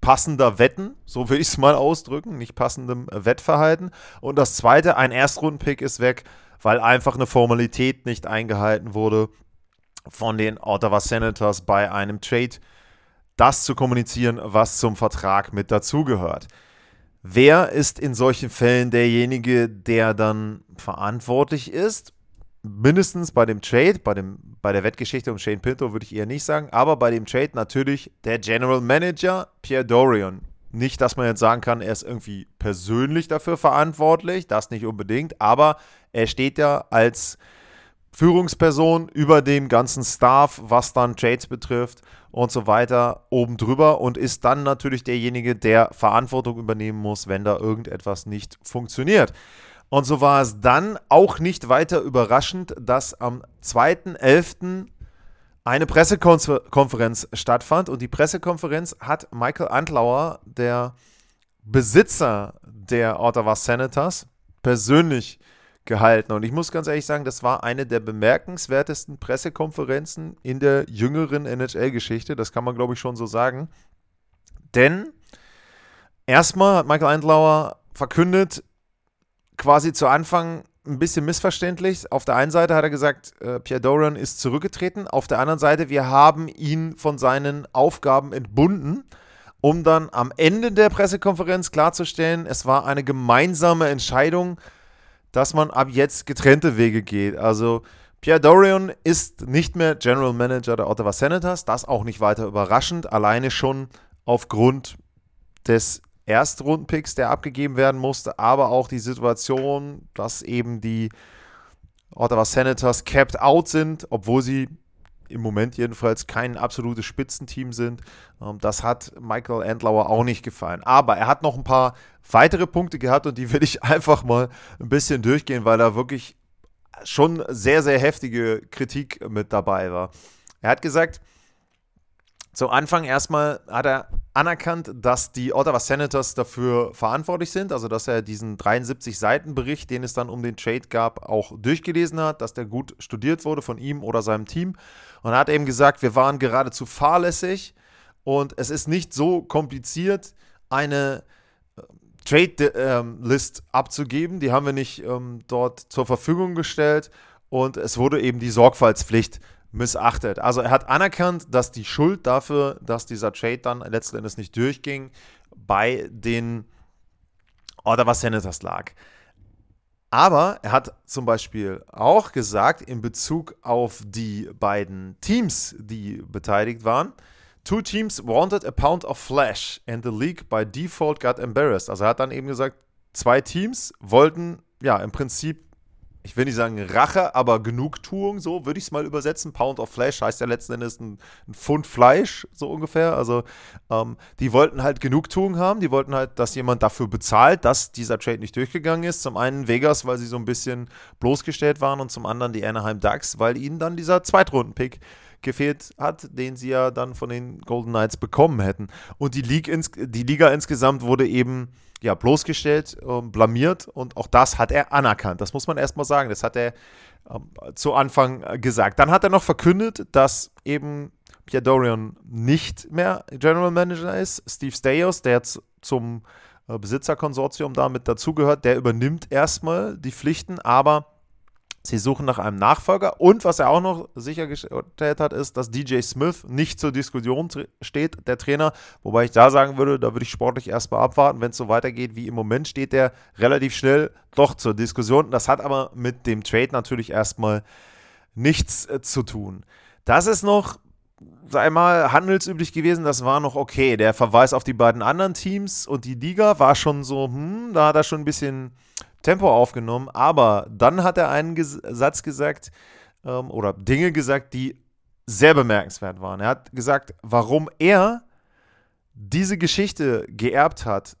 passender Wetten, so will ich es mal ausdrücken, nicht passendem Wettverhalten. Und das zweite, ein Erstrundenpick ist weg, weil einfach eine Formalität nicht eingehalten wurde von den Ottawa Senators bei einem Trade, das zu kommunizieren, was zum Vertrag mit dazugehört. Wer ist in solchen Fällen derjenige, der dann verantwortlich ist? mindestens bei dem Trade, bei, dem, bei der Wettgeschichte um Shane Pinto würde ich eher nicht sagen, aber bei dem Trade natürlich der General Manager Pierre Dorian. Nicht, dass man jetzt sagen kann, er ist irgendwie persönlich dafür verantwortlich, das nicht unbedingt, aber er steht ja als Führungsperson über dem ganzen Staff, was dann Trades betrifft und so weiter, oben drüber und ist dann natürlich derjenige, der Verantwortung übernehmen muss, wenn da irgendetwas nicht funktioniert. Und so war es dann auch nicht weiter überraschend, dass am 2.11. eine Pressekonferenz stattfand. Und die Pressekonferenz hat Michael Antlauer, der Besitzer der Ottawa Senators, persönlich gehalten. Und ich muss ganz ehrlich sagen, das war eine der bemerkenswertesten Pressekonferenzen in der jüngeren NHL-Geschichte. Das kann man, glaube ich, schon so sagen. Denn erstmal hat Michael Antlauer verkündet, quasi zu Anfang ein bisschen missverständlich. Auf der einen Seite hat er gesagt, äh, Pierre Doran ist zurückgetreten. Auf der anderen Seite, wir haben ihn von seinen Aufgaben entbunden, um dann am Ende der Pressekonferenz klarzustellen, es war eine gemeinsame Entscheidung, dass man ab jetzt getrennte Wege geht. Also Pierre Dorian ist nicht mehr General Manager der Ottawa Senators, das auch nicht weiter überraschend, alleine schon aufgrund des Erstrundenpicks, der abgegeben werden musste, aber auch die Situation, dass eben die Ottawa Senators capped out sind, obwohl sie im Moment jedenfalls kein absolutes Spitzenteam sind. Ähm, das hat Michael Endlauer auch nicht gefallen. Aber er hat noch ein paar weitere Punkte gehabt und die will ich *laughs* einfach mal ein bisschen durchgehen, weil da wirklich schon sehr, sehr heftige Kritik mit dabei war. Er hat gesagt, zu Anfang erstmal hat er anerkannt, dass die Ottawa Senators dafür verantwortlich sind, also dass er diesen 73-Seiten-Bericht, den es dann um den Trade gab, auch durchgelesen hat, dass der gut studiert wurde von ihm oder seinem Team. Und er hat eben gesagt, wir waren geradezu fahrlässig und es ist nicht so kompliziert, eine äh, Trade-List ähm, abzugeben. Die haben wir nicht ähm, dort zur Verfügung gestellt und es wurde eben die Sorgfaltspflicht missachtet. Also er hat anerkannt, dass die Schuld dafür, dass dieser Trade dann letzten Endes nicht durchging, bei den Ottawa Senators lag. Aber er hat zum Beispiel auch gesagt, in Bezug auf die beiden Teams, die beteiligt waren, Two teams wanted a pound of flesh and the league by default got embarrassed. Also er hat dann eben gesagt, zwei Teams wollten ja im Prinzip ich will nicht sagen Rache, aber Genugtuung, so würde ich es mal übersetzen. Pound of Flesh heißt ja letzten Endes ein, ein Pfund Fleisch, so ungefähr. Also ähm, die wollten halt Genugtuung haben, die wollten halt, dass jemand dafür bezahlt, dass dieser Trade nicht durchgegangen ist. Zum einen Vegas, weil sie so ein bisschen bloßgestellt waren und zum anderen die Anaheim Ducks, weil ihnen dann dieser Zweitrunden-Pick gefehlt hat, den sie ja dann von den Golden Knights bekommen hätten. Und die, Liga, ins, die Liga insgesamt wurde eben ja, bloßgestellt, äh, blamiert und auch das hat er anerkannt. Das muss man erstmal sagen. Das hat er äh, zu Anfang äh, gesagt. Dann hat er noch verkündet, dass eben Pierre Dorian nicht mehr General Manager ist. Steve Staios, der jetzt zum äh, Besitzerkonsortium damit dazugehört, der übernimmt erstmal die Pflichten, aber Sie suchen nach einem Nachfolger und was er auch noch sichergestellt hat, ist, dass DJ Smith nicht zur Diskussion steht, der Trainer. Wobei ich da sagen würde, da würde ich sportlich erstmal abwarten. Wenn es so weitergeht wie im Moment, steht der relativ schnell doch zur Diskussion. Das hat aber mit dem Trade natürlich erstmal nichts äh, zu tun. Das ist noch, sei mal, handelsüblich gewesen. Das war noch okay. Der Verweis auf die beiden anderen Teams und die Liga war schon so, hm, da hat er schon ein bisschen Tempo aufgenommen, aber dann hat er einen Ges Satz gesagt ähm, oder Dinge gesagt, die sehr bemerkenswert waren. Er hat gesagt, warum er diese Geschichte geerbt hat,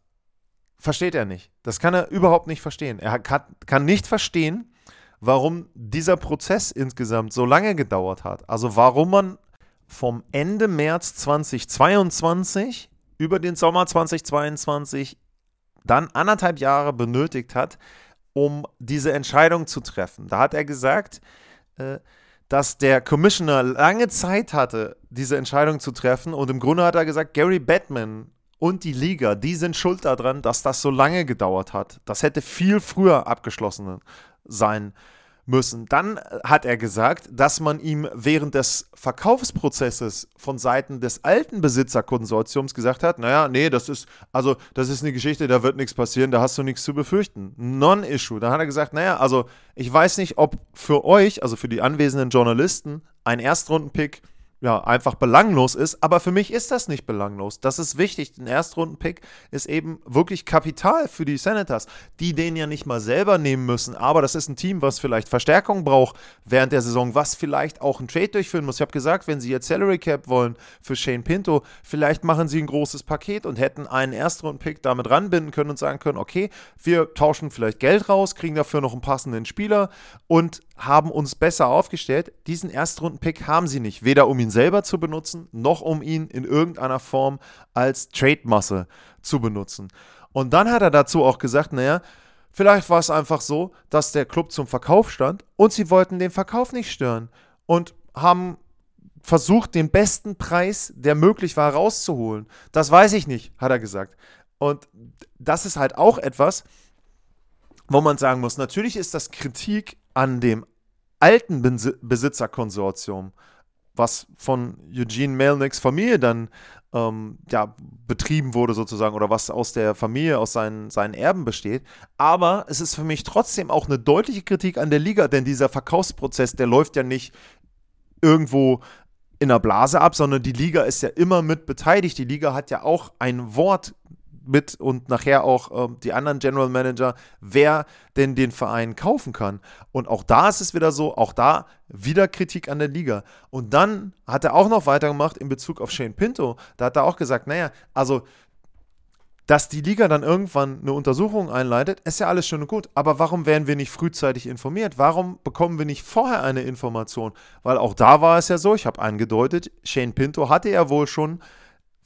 versteht er nicht. Das kann er überhaupt nicht verstehen. Er kann, kann nicht verstehen, warum dieser Prozess insgesamt so lange gedauert hat. Also warum man vom Ende März 2022 über den Sommer 2022 dann anderthalb Jahre benötigt hat, um diese Entscheidung zu treffen. Da hat er gesagt, äh, dass der Commissioner lange Zeit hatte, diese Entscheidung zu treffen. Und im Grunde hat er gesagt, Gary Batman und die Liga, die sind schuld daran, dass das so lange gedauert hat. Das hätte viel früher abgeschlossen sein müssen. Dann hat er gesagt, dass man ihm während des Verkaufsprozesses von Seiten des alten Besitzerkonsortiums gesagt hat, naja, nee, das ist, also das ist eine Geschichte, da wird nichts passieren, da hast du nichts zu befürchten. Non-Issue. Dann hat er gesagt, naja, also ich weiß nicht, ob für euch, also für die anwesenden Journalisten, ein Erstrundenpick ja, einfach belanglos ist. Aber für mich ist das nicht belanglos. Das ist wichtig. Ein Erstrunden-Pick ist eben wirklich Kapital für die Senators, die den ja nicht mal selber nehmen müssen. Aber das ist ein Team, was vielleicht Verstärkung braucht während der Saison, was vielleicht auch einen Trade durchführen muss. Ich habe gesagt, wenn sie jetzt Salary Cap wollen für Shane Pinto, vielleicht machen sie ein großes Paket und hätten einen Erstrunden-Pick damit ranbinden können und sagen können, okay, wir tauschen vielleicht Geld raus, kriegen dafür noch einen passenden Spieler und haben uns besser aufgestellt. Diesen Erstrunden-Pick haben sie nicht, weder um ihn selber zu benutzen, noch um ihn in irgendeiner Form als Trade-Masse zu benutzen. Und dann hat er dazu auch gesagt, naja, vielleicht war es einfach so, dass der Club zum Verkauf stand und sie wollten den Verkauf nicht stören und haben versucht, den besten Preis, der möglich war, rauszuholen. Das weiß ich nicht, hat er gesagt. Und das ist halt auch etwas, wo man sagen muss, natürlich ist das Kritik an dem alten Besitzerkonsortium, was von Eugene Melnicks Familie dann ähm, ja, betrieben wurde sozusagen oder was aus der Familie, aus seinen, seinen Erben besteht. Aber es ist für mich trotzdem auch eine deutliche Kritik an der Liga, denn dieser Verkaufsprozess, der läuft ja nicht irgendwo in der Blase ab, sondern die Liga ist ja immer mit beteiligt. Die Liga hat ja auch ein Wort mit und nachher auch ähm, die anderen General Manager, wer denn den Verein kaufen kann. Und auch da ist es wieder so, auch da wieder Kritik an der Liga. Und dann hat er auch noch weitergemacht in Bezug auf Shane Pinto. Da hat er auch gesagt, naja, also dass die Liga dann irgendwann eine Untersuchung einleitet, ist ja alles schön und gut. Aber warum werden wir nicht frühzeitig informiert? Warum bekommen wir nicht vorher eine Information? Weil auch da war es ja so, ich habe angedeutet, Shane Pinto hatte ja wohl schon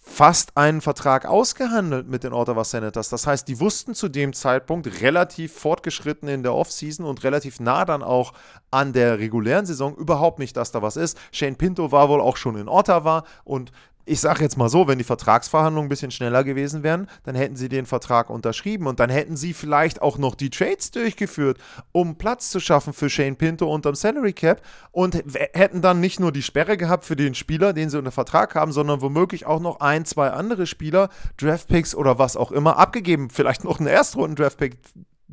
fast einen Vertrag ausgehandelt mit den Ottawa Senators. Das heißt, die wussten zu dem Zeitpunkt relativ fortgeschritten in der Offseason und relativ nah dann auch an der regulären Saison überhaupt nicht, dass da was ist. Shane Pinto war wohl auch schon in Ottawa und ich sage jetzt mal so, wenn die Vertragsverhandlungen ein bisschen schneller gewesen wären, dann hätten sie den Vertrag unterschrieben und dann hätten sie vielleicht auch noch die Trades durchgeführt, um Platz zu schaffen für Shane Pinto unterm Salary Cap und hätten dann nicht nur die Sperre gehabt für den Spieler, den sie unter Vertrag haben, sondern womöglich auch noch ein, zwei andere Spieler, Draftpicks oder was auch immer, abgegeben. Vielleicht noch einen Erstrunden-Draftpick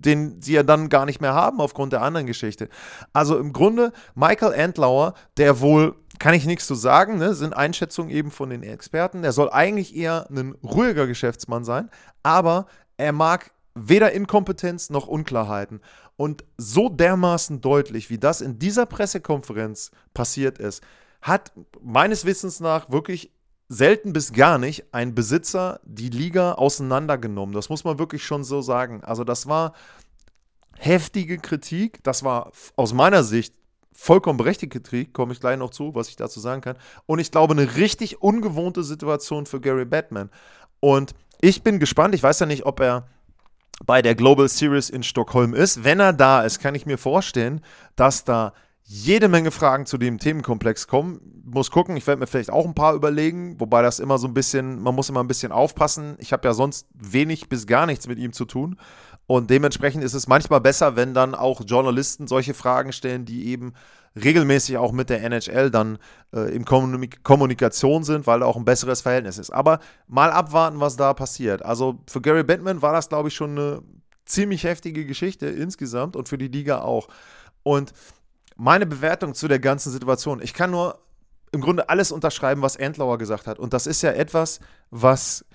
den sie ja dann gar nicht mehr haben aufgrund der anderen Geschichte. Also im Grunde Michael Endlauer, der wohl, kann ich nichts zu sagen, ne, sind Einschätzungen eben von den Experten, der soll eigentlich eher ein ruhiger Geschäftsmann sein, aber er mag weder Inkompetenz noch Unklarheiten. Und so dermaßen deutlich, wie das in dieser Pressekonferenz passiert ist, hat meines Wissens nach wirklich selten bis gar nicht ein Besitzer die Liga auseinandergenommen. Das muss man wirklich schon so sagen. Also das war heftige Kritik. Das war aus meiner Sicht vollkommen berechtigte Kritik, komme ich gleich noch zu, was ich dazu sagen kann. Und ich glaube, eine richtig ungewohnte Situation für Gary Batman. Und ich bin gespannt. Ich weiß ja nicht, ob er bei der Global Series in Stockholm ist. Wenn er da ist, kann ich mir vorstellen, dass da jede Menge Fragen zu dem Themenkomplex kommen. Muss gucken, ich werde mir vielleicht auch ein paar überlegen, wobei das immer so ein bisschen, man muss immer ein bisschen aufpassen. Ich habe ja sonst wenig bis gar nichts mit ihm zu tun. Und dementsprechend ist es manchmal besser, wenn dann auch Journalisten solche Fragen stellen, die eben regelmäßig auch mit der NHL dann äh, in Kommunik Kommunikation sind, weil da auch ein besseres Verhältnis ist. Aber mal abwarten, was da passiert. Also für Gary Bettman war das, glaube ich, schon eine ziemlich heftige Geschichte insgesamt und für die Liga auch. Und meine Bewertung zu der ganzen Situation, ich kann nur im Grunde alles unterschreiben, was Endlauer gesagt hat. Und das ist ja etwas, was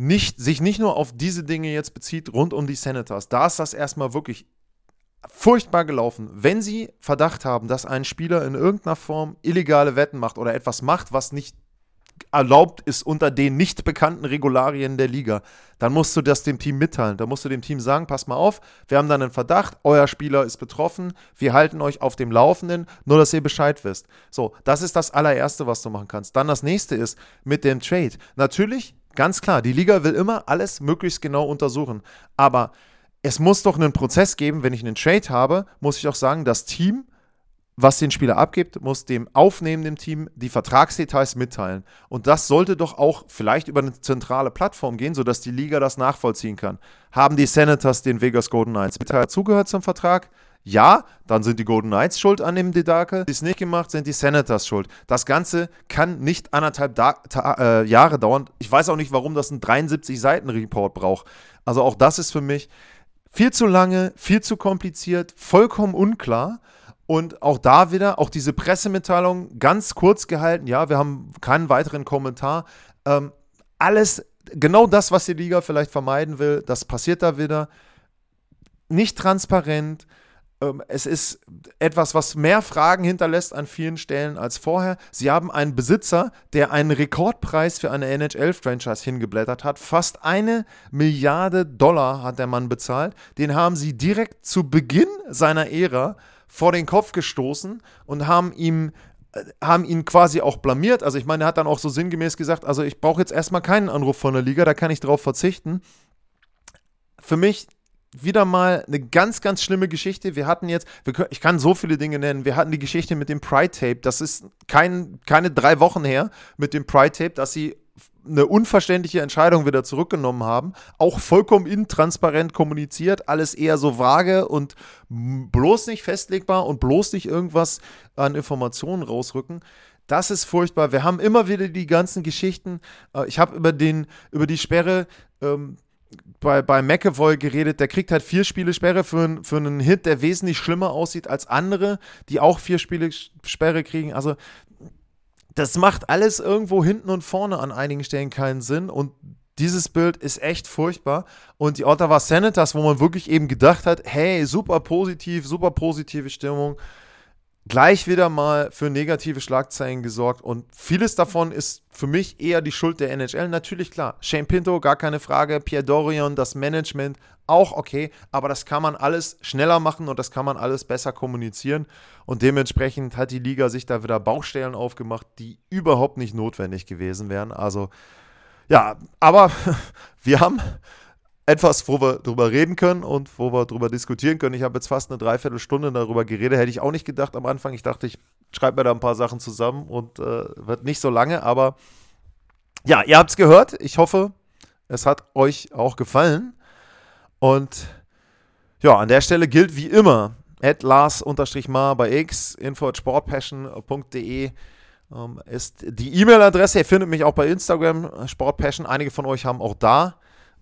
nicht, sich nicht nur auf diese Dinge jetzt bezieht, rund um die Senators. Da ist das erstmal wirklich furchtbar gelaufen. Wenn Sie Verdacht haben, dass ein Spieler in irgendeiner Form illegale Wetten macht oder etwas macht, was nicht erlaubt ist unter den nicht bekannten Regularien der Liga, dann musst du das dem Team mitteilen. Da musst du dem Team sagen, pass mal auf, wir haben dann einen Verdacht, euer Spieler ist betroffen, wir halten euch auf dem Laufenden, nur dass ihr Bescheid wisst. So, das ist das allererste, was du machen kannst. Dann das nächste ist mit dem Trade. Natürlich, ganz klar, die Liga will immer alles möglichst genau untersuchen, aber es muss doch einen Prozess geben, wenn ich einen Trade habe, muss ich auch sagen, das Team was den Spieler abgibt, muss dem aufnehmenden Team die Vertragsdetails mitteilen. Und das sollte doch auch vielleicht über eine zentrale Plattform gehen, sodass die Liga das nachvollziehen kann. Haben die Senators den Vegas Golden Knights zugehört zum Vertrag? Ja, dann sind die Golden Knights schuld an dem Dedakel. Die es nicht gemacht, sind die Senators schuld. Das Ganze kann nicht anderthalb da äh, Jahre dauern. Ich weiß auch nicht, warum das einen 73-Seiten-Report braucht. Also auch das ist für mich viel zu lange, viel zu kompliziert, vollkommen unklar. Und auch da wieder, auch diese Pressemitteilung ganz kurz gehalten. Ja, wir haben keinen weiteren Kommentar. Ähm, alles, genau das, was die Liga vielleicht vermeiden will, das passiert da wieder. Nicht transparent. Ähm, es ist etwas, was mehr Fragen hinterlässt an vielen Stellen als vorher. Sie haben einen Besitzer, der einen Rekordpreis für eine NHL-Franchise hingeblättert hat. Fast eine Milliarde Dollar hat der Mann bezahlt. Den haben sie direkt zu Beginn seiner Ära vor den Kopf gestoßen und haben ihm äh, haben ihn quasi auch blamiert. Also ich meine, er hat dann auch so sinngemäß gesagt, also ich brauche jetzt erstmal keinen Anruf von der Liga, da kann ich drauf verzichten. Für mich wieder mal eine ganz, ganz schlimme Geschichte. Wir hatten jetzt, wir können, ich kann so viele Dinge nennen. Wir hatten die Geschichte mit dem Pride Tape. Das ist kein, keine drei Wochen her mit dem Pride Tape, dass sie eine unverständliche Entscheidung wieder zurückgenommen haben, auch vollkommen intransparent kommuniziert, alles eher so vage und bloß nicht festlegbar und bloß nicht irgendwas an Informationen rausrücken. Das ist furchtbar. Wir haben immer wieder die ganzen Geschichten. Äh, ich habe über, über die Sperre ähm, bei, bei McAvoy geredet, der kriegt halt vier Spiele Sperre für, für einen Hit, der wesentlich schlimmer aussieht als andere, die auch vier Spiele Sperre kriegen. Also das macht alles irgendwo hinten und vorne an einigen Stellen keinen Sinn und dieses Bild ist echt furchtbar. Und die Ottawa Senators, wo man wirklich eben gedacht hat, hey, super positiv, super positive Stimmung, gleich wieder mal für negative Schlagzeilen gesorgt. Und vieles davon ist für mich eher die Schuld der NHL. Natürlich klar, Shane Pinto, gar keine Frage, Pierre Dorion, das Management, auch okay, aber das kann man alles schneller machen und das kann man alles besser kommunizieren. Und dementsprechend hat die Liga sich da wieder Baustellen aufgemacht, die überhaupt nicht notwendig gewesen wären. Also ja, aber *laughs* wir haben etwas, wo wir drüber reden können und wo wir drüber diskutieren können. Ich habe jetzt fast eine Dreiviertelstunde darüber geredet, hätte ich auch nicht gedacht am Anfang. Ich dachte, ich schreibe mir da ein paar Sachen zusammen und äh, wird nicht so lange, aber ja, ihr habt es gehört. Ich hoffe, es hat euch auch gefallen. Und ja, an der Stelle gilt wie immer, at Lars-Mar bei X, info at sportpassion.de ähm, ist die E-Mail-Adresse. Ihr findet mich auch bei Instagram, Sportpassion. Einige von euch haben auch da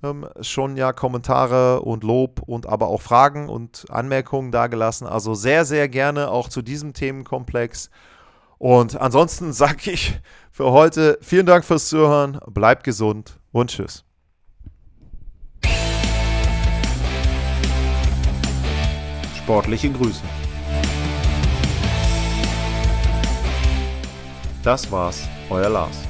ähm, schon ja Kommentare und Lob und aber auch Fragen und Anmerkungen dargelassen. Also sehr, sehr gerne auch zu diesem Themenkomplex. Und ansonsten *laughs* sage ich für heute vielen Dank fürs Zuhören, bleibt gesund und tschüss.
Sportliche Grüße. Das war's, euer Lars.